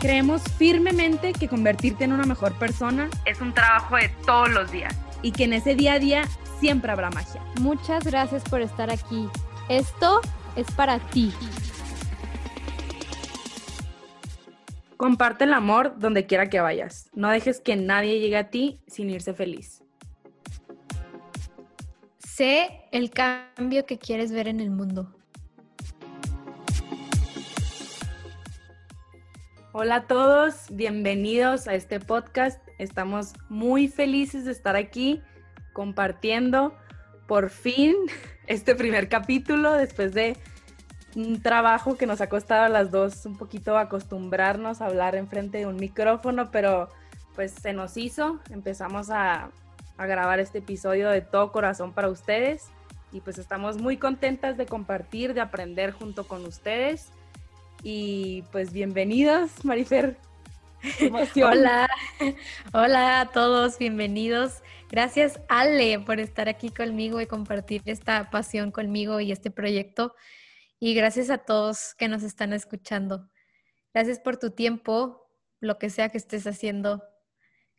Creemos firmemente que convertirte en una mejor persona es un trabajo de todos los días y que en ese día a día siempre habrá magia. Muchas gracias por estar aquí. Esto es para ti. Comparte el amor donde quiera que vayas. No dejes que nadie llegue a ti sin irse feliz. Sé el cambio que quieres ver en el mundo. Hola a todos, bienvenidos a este podcast. Estamos muy felices de estar aquí compartiendo por fin este primer capítulo después de un trabajo que nos ha costado a las dos un poquito acostumbrarnos a hablar enfrente de un micrófono, pero pues se nos hizo. Empezamos a, a grabar este episodio de todo corazón para ustedes y pues estamos muy contentas de compartir, de aprender junto con ustedes y pues bienvenidos, Marifer. Hola, hola a todos, bienvenidos. Gracias Ale por estar aquí conmigo y compartir esta pasión conmigo y este proyecto. Y gracias a todos que nos están escuchando. Gracias por tu tiempo, lo que sea que estés haciendo.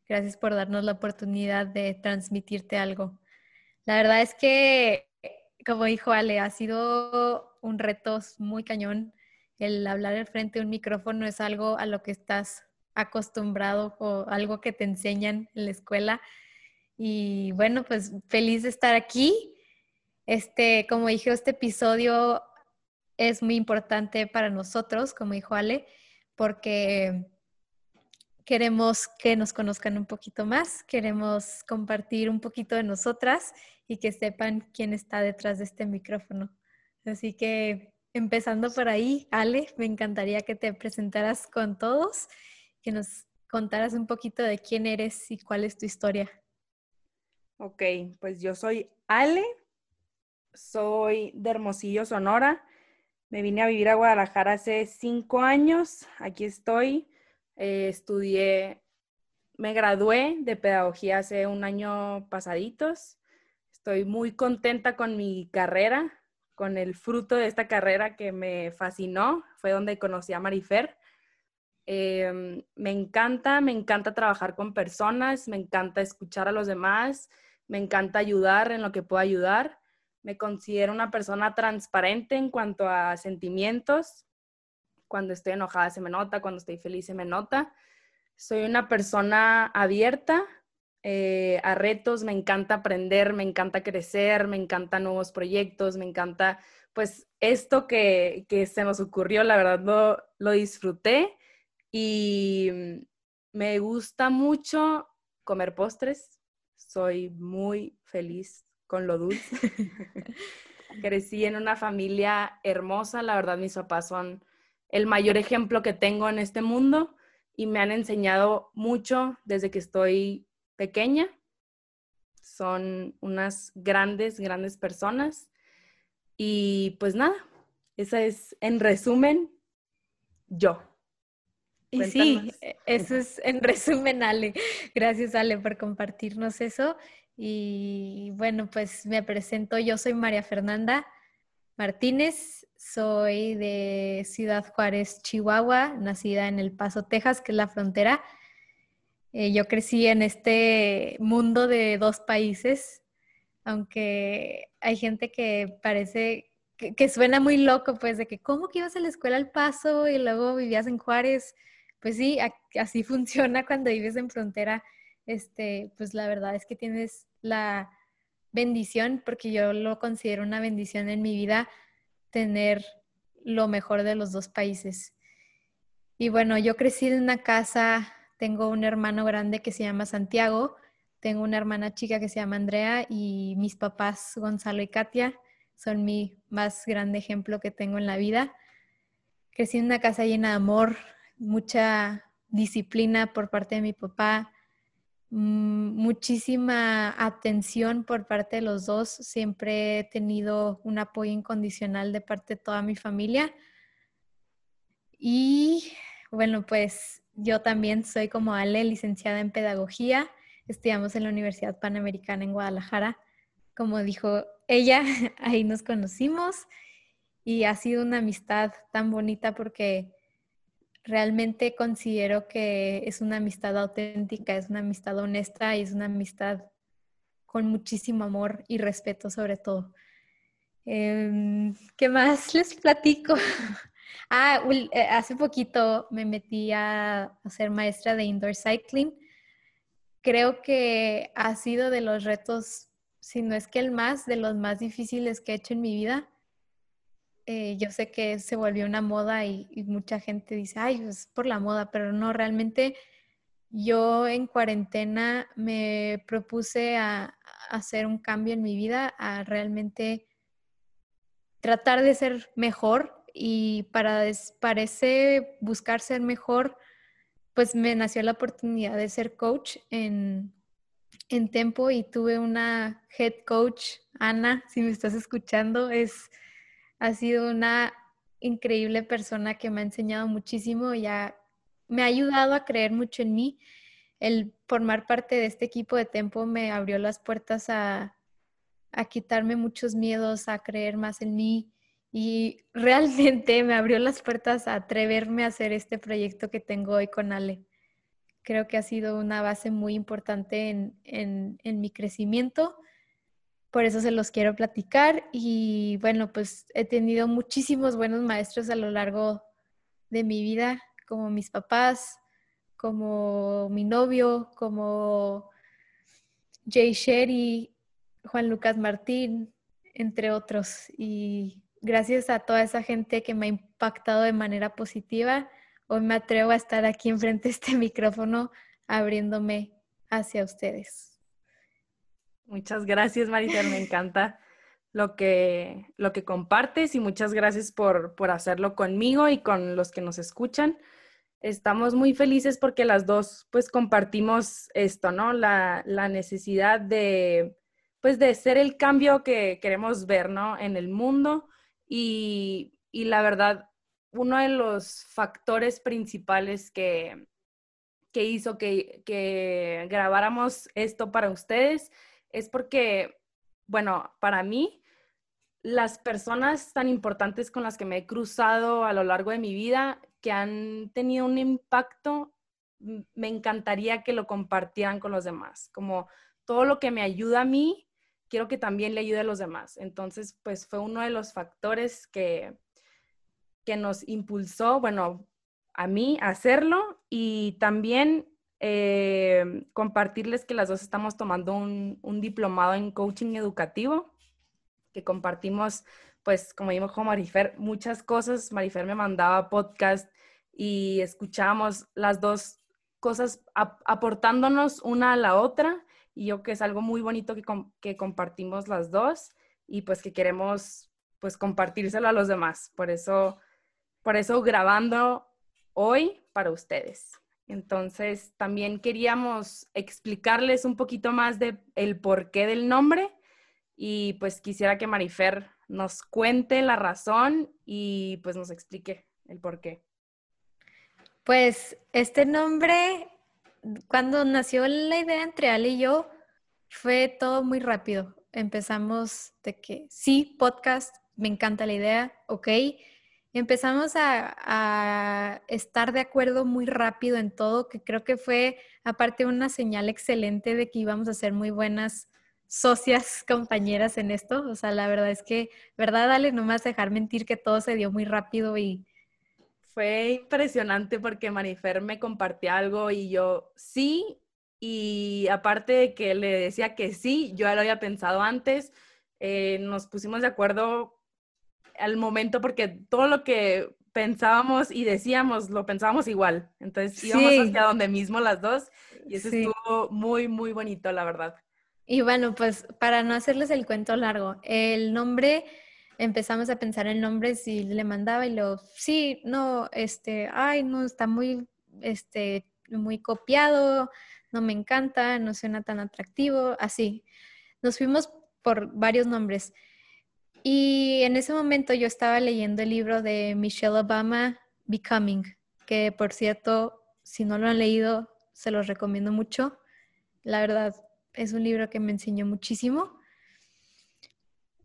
Gracias por darnos la oportunidad de transmitirte algo. La verdad es que, como dijo Ale, ha sido un reto muy cañón el hablar al frente de un micrófono es algo a lo que estás acostumbrado o algo que te enseñan en la escuela. Y bueno, pues feliz de estar aquí. Este, como dije, este episodio es muy importante para nosotros, como dijo Ale, porque queremos que nos conozcan un poquito más, queremos compartir un poquito de nosotras y que sepan quién está detrás de este micrófono. Así que Empezando por ahí, Ale, me encantaría que te presentaras con todos, que nos contaras un poquito de quién eres y cuál es tu historia. Ok, pues yo soy Ale, soy de Hermosillo, Sonora. Me vine a vivir a Guadalajara hace cinco años. Aquí estoy. Eh, estudié, me gradué de pedagogía hace un año pasaditos. Estoy muy contenta con mi carrera con el fruto de esta carrera que me fascinó. Fue donde conocí a Marifer. Em, me encanta, me encanta trabajar con personas, me encanta escuchar a los demás, me encanta ayudar en lo que puedo ayudar. Me considero una persona transparente en cuanto a sentimientos. Cuando estoy enojada se me nota, cuando estoy feliz se me nota. Soy una persona abierta eh, a retos, me encanta aprender, me encanta crecer, me encantan nuevos proyectos, me encanta, pues esto que, se nos ocurrió, la verdad lo, lo disfruté y me gusta mucho comer postres, soy muy feliz con lo dulce. Crecí en una familia hermosa, la verdad mis papás son el mayor ejemplo que tengo en este mundo y me han enseñado mucho desde que estoy pequeña. Son unas grandes, grandes personas. Y pues nada, esa es en resumen yo. Y sí, e, eso es en resumen, Ale. Gracias, Ale, por compartirnos eso. Y bueno, pues me presento. Yo soy María Fernanda Martínez, soy de Ciudad Juárez, Chihuahua, nacida en El Paso, Texas, que es la frontera eh, yo crecí en este mundo de dos países, aunque hay gente que parece que, suena muy loco, pues de que cómo que ibas a la escuela al paso y luego vivías en Juárez. Pues sí, así funciona cuando vives en frontera. Este, pues la verdad es que tienes la bendición, porque yo lo considero una bendición en mi vida, tener lo mejor de los dos países. Y bueno, yo crecí en una casa tengo un hermano grande que se llama Santiago, tengo una hermana chica que se llama Andrea y mis papás Gonzalo y Katia son mi más grande ejemplo que tengo en la vida. Crecí en una casa llena de amor, mucha disciplina por parte de mi papá, mm, muchísima atención por parte de los dos. Siempre he tenido un apoyo incondicional de parte de toda mi familia. Y bueno, pues yo también soy como Ale, licenciada en pedagogía. Estudiamos en la Universidad Panamericana en Guadalajara. Como dijo ella, ahí nos conocimos y ha sido una amistad tan bonita porque realmente considero que es una amistad auténtica, es una amistad honesta y es una amistad con muchísimo amor y respeto sobre todo. Em, ¿Qué más les platico? ah, eh, hace poquito me metí a, ser maestra de indoor cycling. Creo que ha sido de los retos, si no es que el más, de los más difíciles que he hecho en mi vida eh, yo sé que se volvió una moda y, mucha gente dice, ay, es por la moda, pero no, realmente yo en cuarentena me propuse a, hacer un cambio en mi vida, a realmente tratar de ser mejor y para, para buscar ser mejor, pues me nació la oportunidad de ser coach en, en Tempo y tuve una head coach, Ana, si me estás escuchando, es ha sido una increíble persona que me ha enseñado muchísimo y me ha ayudado a creer mucho en mí. El formar parte de este equipo de Tempo me abrió las puertas a, a quitarme muchos miedos, a creer más en mí y realmente me abrió las puertas a atreverme a hacer este proyecto que tengo hoy con Ale. Creo que ha sido una base muy importante en, en, mi crecimiento por eso se los quiero platicar y bueno, pues he tenido muchísimos buenos maestros a lo largo de mi vida, como mis papás, como mi novio, como Jay Sherry, Juan Lucas Martín, entre otros. Y gracias a toda esa gente que me ha impactado de manera positiva, hoy me atrevo a estar aquí enfrente de este micrófono abriéndome hacia ustedes. Muchas gracias, Marita. Me encanta lo que, lo que compartes y muchas gracias por, por hacerlo conmigo y con los que nos escuchan. Estamos muy felices porque las dos pues compartimos esto, ¿no? La, la necesidad de pues de ser el cambio que queremos ver, ¿no? En el mundo y, la verdad, uno de los factores principales que, que hizo que, que grabáramos esto para ustedes es porque, bueno, para mí, las personas tan importantes con las que me he cruzado a lo largo de mi vida, que han tenido un impacto, me encantaría que lo compartieran con los demás. Como todo lo que me ayuda a mí, quiero que también le ayude a los demás. Entonces, pues fue uno de los factores que, que nos impulsó, bueno, a mí a hacerlo y también eh, compartirles que las dos estamos tomando un, diplomado en coaching educativo, que compartimos, pues, como dijo Marifer, muchas cosas. Marifer me mandaba podcast y escuchábamos las dos cosas aportándonos una a la otra. Y yo que es algo muy bonito que, que compartimos las dos y pues que queremos pues compartírselo a los demás. Por eso, por eso grabando hoy para ustedes. Entonces, también queríamos explicarles un poquito más de el porqué del nombre y pues quisiera que Marifer nos cuente la razón y pues nos explique el porqué. Pues este nombre, cuando nació la idea entre Ale y yo, fue todo muy rápido. Empezamos de que sí, podcast, me encanta la idea, ok empezamos a, estar de acuerdo muy rápido en todo, que creo que fue aparte una señal excelente de que íbamos a ser muy buenas socias, compañeras en esto. O sea, la verdad es que, ¿verdad, Dale? No me dejar mentir que todo se dio muy rápido y... Fue impresionante porque Marifer me compartía algo y yo sí, y aparte de que le decía que sí, yo ya lo había pensado antes, eh, nos pusimos de acuerdo al momento porque todo lo que pensábamos y decíamos lo pensábamos igual. Entonces íbamos hacia donde mismo las dos y eso estuvo muy, muy bonito, la verdad. Y bueno, pues para no hacerles el cuento largo, el nombre, empezamos a pensar el nombre si le mandaba y lo, sí, no, este, ay, no, está muy, este, muy copiado, no me encanta, no suena tan atractivo, así. Nos fuimos por varios nombres. Y en ese momento yo estaba leyendo el libro de Michelle Obama, Becoming, que por cierto, si no lo han leído, se los recomiendo mucho. La verdad, es un libro que me enseñó muchísimo.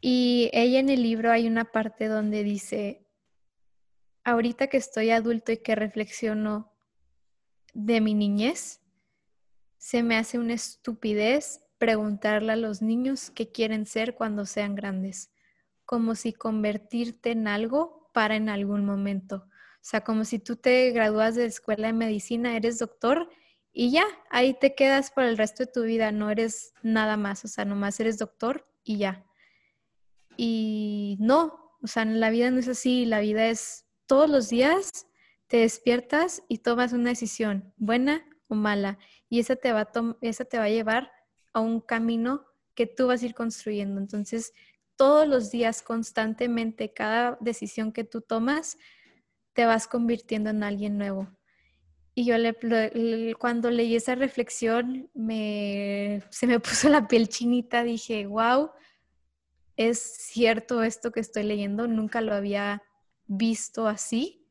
Y ella en el libro hay una parte donde dice, ahorita que estoy adulto y que reflexiono de mi niñez, se me hace una estupidez preguntarle a los niños qué quieren ser cuando sean grandes, como si convertirte en algo para en algún momento. O sea, como si tú te gradúas de escuela de medicina, eres doctor y ya, ahí te quedas por el resto de tu vida, no eres nada más, o sea, nomás eres doctor y ya. Y no, o sea, la vida no es así, la vida es todos los días te despiertas y tomas una decisión, buena o mala, y esa te va a, esa te va a llevar a un camino que tú vas a ir construyendo. Entonces, todos los días, constantemente, cada decisión que tú tomas, te vas convirtiendo en alguien nuevo. Y yo cuando leí esa reflexión, me, se me puso la piel chinita, dije, wow, es cierto esto que estoy leyendo, nunca lo había visto así.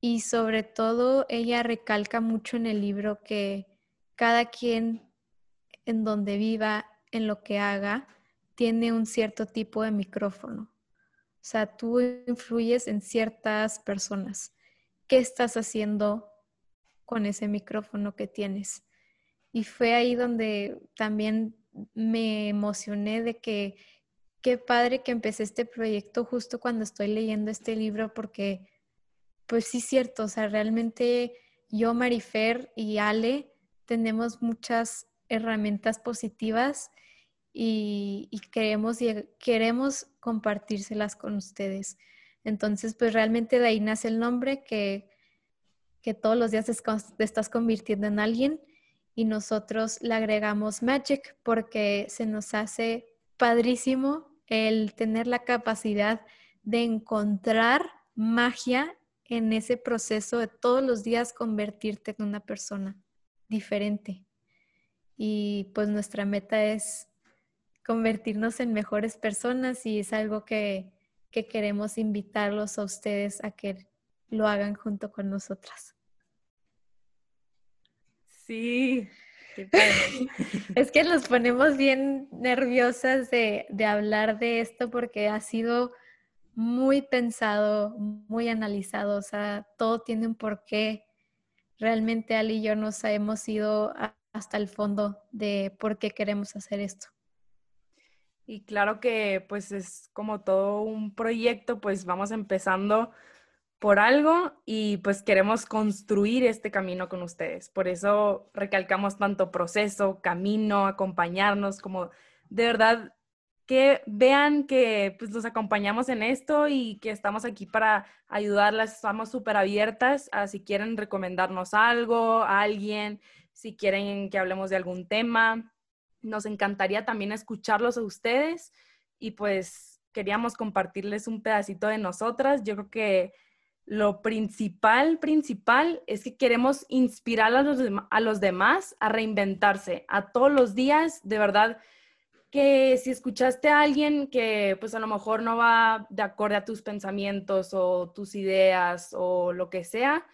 Y sobre todo, ella recalca mucho en el libro que cada quien en donde viva, en lo que haga, tiene un cierto tipo de micrófono. O sea, tú influyes en ciertas personas. ¿Qué estás haciendo con ese micrófono que tienes? Y fue ahí donde también me emocioné de que qué padre que empecé este proyecto justo cuando estoy leyendo este libro porque pues sí cierto, o sea, realmente yo, Marifer y Ale tenemos muchas herramientas positivas y, queremos, queremos compartírselas con ustedes. Entonces, pues realmente de ahí nace el nombre que, que todos los días te estás convirtiendo en alguien y nosotros le agregamos Magic porque se nos hace padrísimo el tener la capacidad de encontrar magia en ese proceso de todos los días convertirte en una persona diferente. Y pues nuestra meta es convertirnos en mejores personas y es algo que, queremos invitarlos a ustedes a que lo hagan junto con nosotras. Sí, es que nos ponemos bien nerviosas de, de, hablar de esto porque ha sido muy pensado, muy analizado, o sea, todo tiene un porqué. Realmente Ali y yo nos hemos ido hasta el fondo de por qué queremos hacer esto. Y claro que pues es como todo un proyecto, pues vamos empezando por algo y pues queremos construir este camino con ustedes. Por eso recalcamos tanto proceso, camino, acompañarnos, como de verdad que vean que pues los acompañamos en esto y que estamos aquí para ayudarlas, estamos súper abiertas a si quieren recomendarnos algo, a alguien, si quieren que hablemos de algún tema. Nos encantaría también escucharlos a ustedes y pues queríamos compartirles un pedacito de nosotras. Yo creo que lo principal, principal es que queremos inspirar a los, a los demás a reinventarse, a todos los días, de verdad que si escuchaste a alguien que pues a lo mejor no va de acorde a tus pensamientos o tus ideas o lo que sea,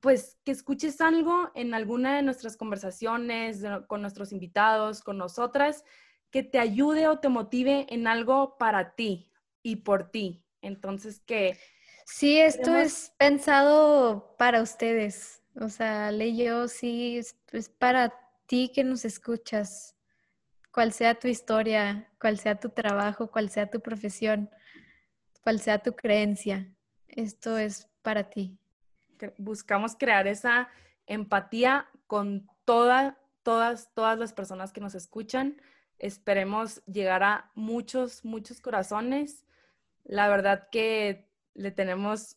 pues que escuches algo en alguna de nuestras conversaciones con nuestros invitados, con nosotras, que te ayude o te motive en algo para ti y por ti. Entonces que... Sí, esto es pensado para ustedes. O sea, yo sí, es para ti que nos escuchas cual sea tu historia, cual sea tu trabajo, cual sea tu profesión, cual sea tu creencia, esto es para ti. Buscamos crear esa empatía con todas, todas, todas las personas que nos escuchan. Esperemos llegar a muchos, muchos corazones. La verdad que le tenemos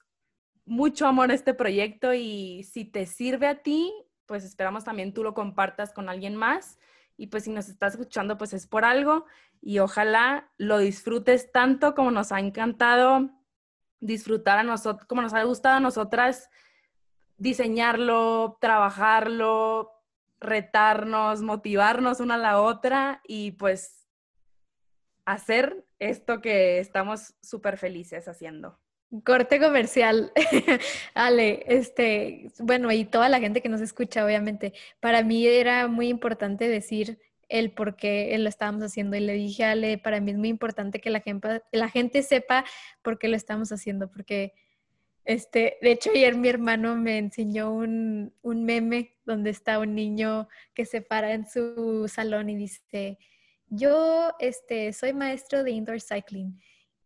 mucho amor a este proyecto y si te sirve a ti, pues esperamos también tú lo compartas con alguien más y pues si nos estás escuchando, pues es por algo y ojalá lo disfrutes tanto como nos ha encantado disfrutar a nosotros, como nos ha gustado a nosotras diseñarlo, trabajarlo, retarnos, motivarnos una a la otra y pues hacer esto que estamos súper felices haciendo. Corte comercial. Ale, este, bueno, y toda la gente que nos escucha, obviamente, para mí era muy importante decir el por qué lo estábamos haciendo. Y le dije Ale, para mí es muy importante que la gente, la gente sepa por qué lo estamos haciendo, porque, este, de hecho, ayer mi hermano me enseñó un, un meme donde está un niño que se para en su salón y dice, yo, este, soy maestro de indoor cycling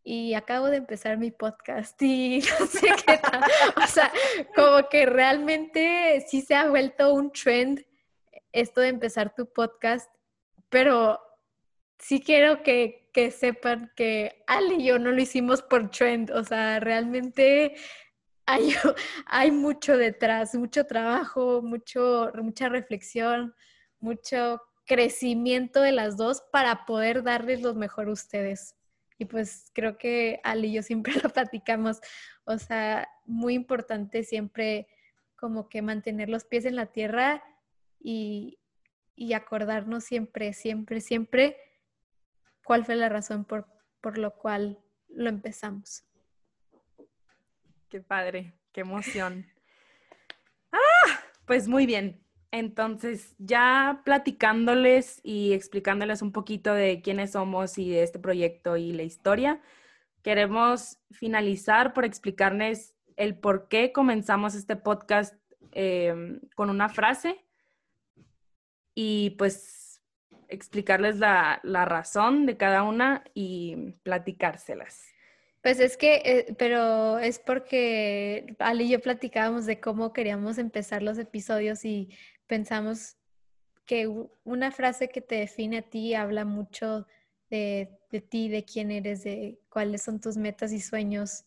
y acabo de empezar mi podcast y no sé qué tal. O sea, como que realmente sí se ha vuelto un trend esto de empezar tu podcast, pero sí quiero que, que sepan que Ali y yo no lo hicimos por trend, o sea, realmente hay, hay mucho detrás, mucho trabajo, mucho, mucha reflexión, mucho crecimiento de las dos para poder darles lo mejor a ustedes. Y pues creo que Ali y yo siempre lo platicamos. O sea, muy importante siempre como que mantener los pies en la tierra y, y acordarnos siempre, siempre, siempre cuál fue la razón por, por lo cual lo empezamos. Qué padre, qué emoción. Ah, pues muy bien. Entonces, ya platicándoles y explicándoles un poquito de quiénes somos y de este proyecto y la historia, queremos finalizar por explicarles el por qué comenzamos este podcast em, con una frase y pues explicarles la, la razón de cada una y platicárselas. Pues es que, eh, pero es porque Ali y yo platicábamos de cómo queríamos empezar los episodios y pensamos que una frase que te define a ti habla mucho de, ti, de quién eres, de cuáles son tus metas y sueños.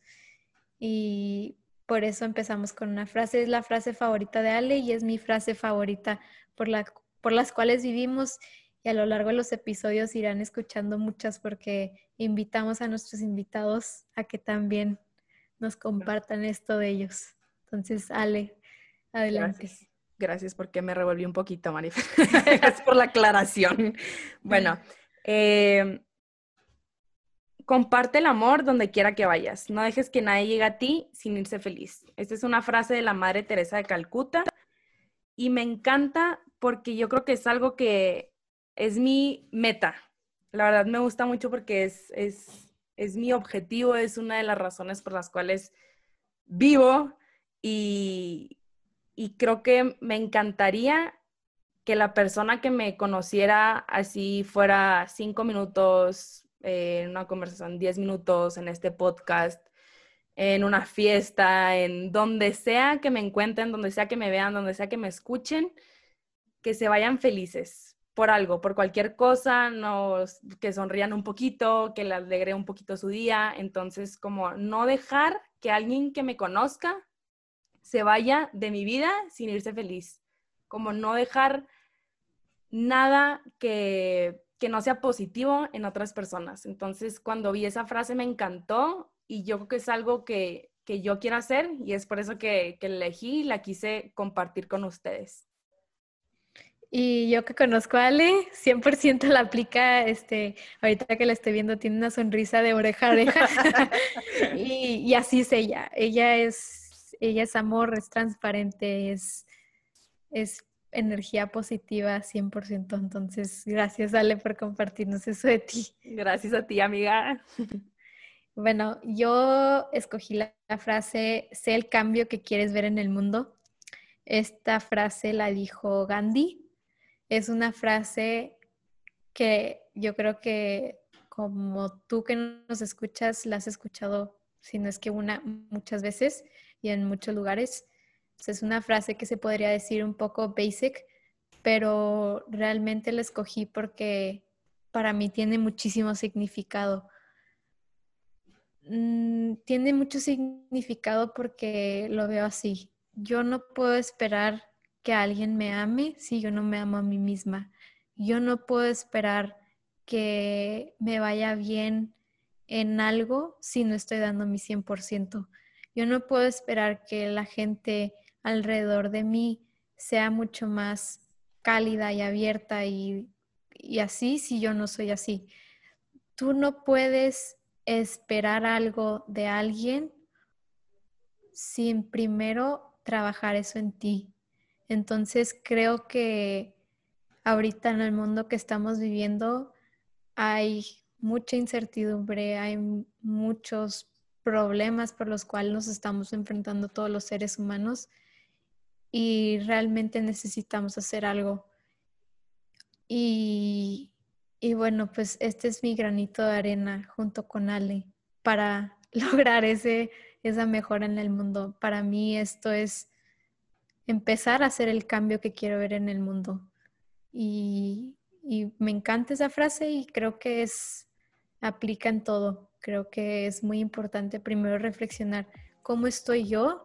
Y por eso empezamos con una frase. Es la frase favorita de Ale y es mi frase favorita por, la, por las cuales vivimos. Y a lo largo de los episodios irán escuchando muchas porque invitamos a nuestros invitados a que también nos compartan esto de ellos. Entonces, Ale, adelante. Porque me revolví un poquito, Marif. Gracias por la aclaración. Bueno, em, comparte el amor donde quiera que vayas. No dejes que nadie llegue a ti sin irse feliz. Esta es una frase de la Madre Teresa de Calcuta y me encanta porque yo creo que es algo que es mi meta. La verdad me gusta mucho porque es, es, es mi objetivo, es una de las razones por las cuales vivo y, y creo que me encantaría que la persona que me conociera así fuera cinco minutos en una conversación, diez minutos en este podcast, en una fiesta, en donde sea que me encuentren, donde sea que me vean, donde sea que me escuchen, que se vayan felices por algo, por cualquier cosa, que sonrían un poquito, que le alegre un poquito su día. Entonces, como no dejar que alguien que me conozca se vaya de mi vida sin irse feliz. Como no dejar nada que, no sea positivo en otras personas. Entonces, cuando vi esa frase me encantó y yo creo que es algo que, yo quiero hacer y es por eso que, que elegí y la quise compartir con ustedes. Y yo que conozco a Ale, 100% la aplica, este, ahorita que la estoy viendo, tiene una sonrisa de oreja a oreja. y, y, así es ella. Ella es ella es amor, es transparente, es, es energía positiva 100%. Entonces, gracias Ale por compartirnos eso de ti. Gracias a ti, amiga. Bueno, yo escogí la, frase, sé el cambio que quieres ver en el mundo. Esta frase la dijo Gandhi. Es una frase que yo creo que como tú que nos escuchas, la has escuchado, si no es que una, muchas veces y en muchos lugares. Es una frase que se podría decir un poco basic, pero realmente la escogí porque para mí tiene muchísimo significado. Mm, tiene mucho significado porque lo veo así. Yo no puedo esperar que alguien me ame si yo no me amo a mí misma. Yo no puedo esperar que me vaya bien en algo si no estoy dando mi 100%. Yo no puedo esperar que la gente alrededor de mí sea mucho más cálida y abierta y, así si yo no soy así. Tú no puedes esperar algo de alguien sin primero trabajar eso en ti. Entonces creo que ahorita en el mundo que estamos viviendo hay mucha incertidumbre, hay muchos problemas por los cuales nos estamos enfrentando todos los seres humanos y realmente necesitamos hacer algo. Y, y bueno, pues este es mi granito de arena junto con Ale para lograr ese, esa mejora en el mundo. Para mí esto es empezar a hacer el cambio que quiero ver en el mundo. Y, y me encanta esa frase y creo que es aplica en todo. Creo que es muy importante primero reflexionar cómo estoy yo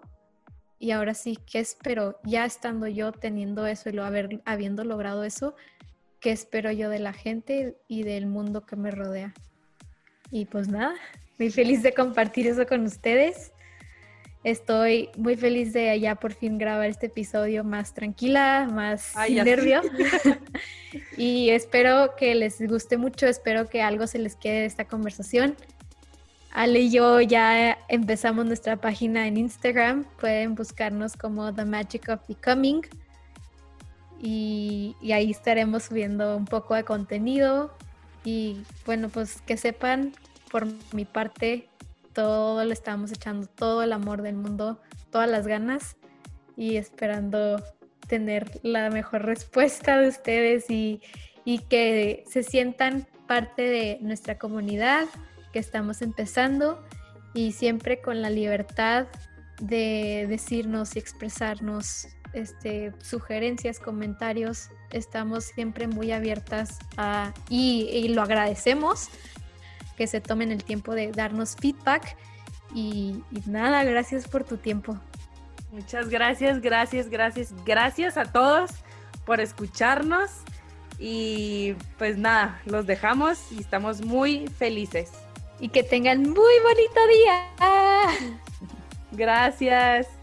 y ahora sí, ¿qué espero? Ya estando yo teniendo eso y lo haber, habiendo logrado eso, ¿qué espero yo de la gente y del mundo que me rodea? Y pues nada, muy feliz de compartir eso con ustedes. Estoy muy feliz de ya por fin grabar este episodio más tranquila, más sin nervio. y espero que les guste mucho, espero que algo se les quede de esta conversación. Ale y yo ya empezamos nuestra página en Instagram. Pueden buscarnos como The Magic of Becoming. Y, y, ahí estaremos subiendo un poco de contenido. Y bueno, pues que sepan por mi parte, todo le estamos echando, todo el amor del mundo, todas las ganas y esperando tener la mejor respuesta de ustedes y, y que se sientan parte de nuestra comunidad que estamos empezando y siempre con la libertad de decirnos y expresarnos este, sugerencias, comentarios. Estamos siempre muy abiertas a, y, lo agradecemos que se tomen el tiempo de darnos feedback. Y, y nada, gracias por tu tiempo. Muchas gracias, gracias, gracias, gracias a todos por escucharnos. Y pues nada, los dejamos y estamos muy felices y que tengan muy bonito día. Gracias.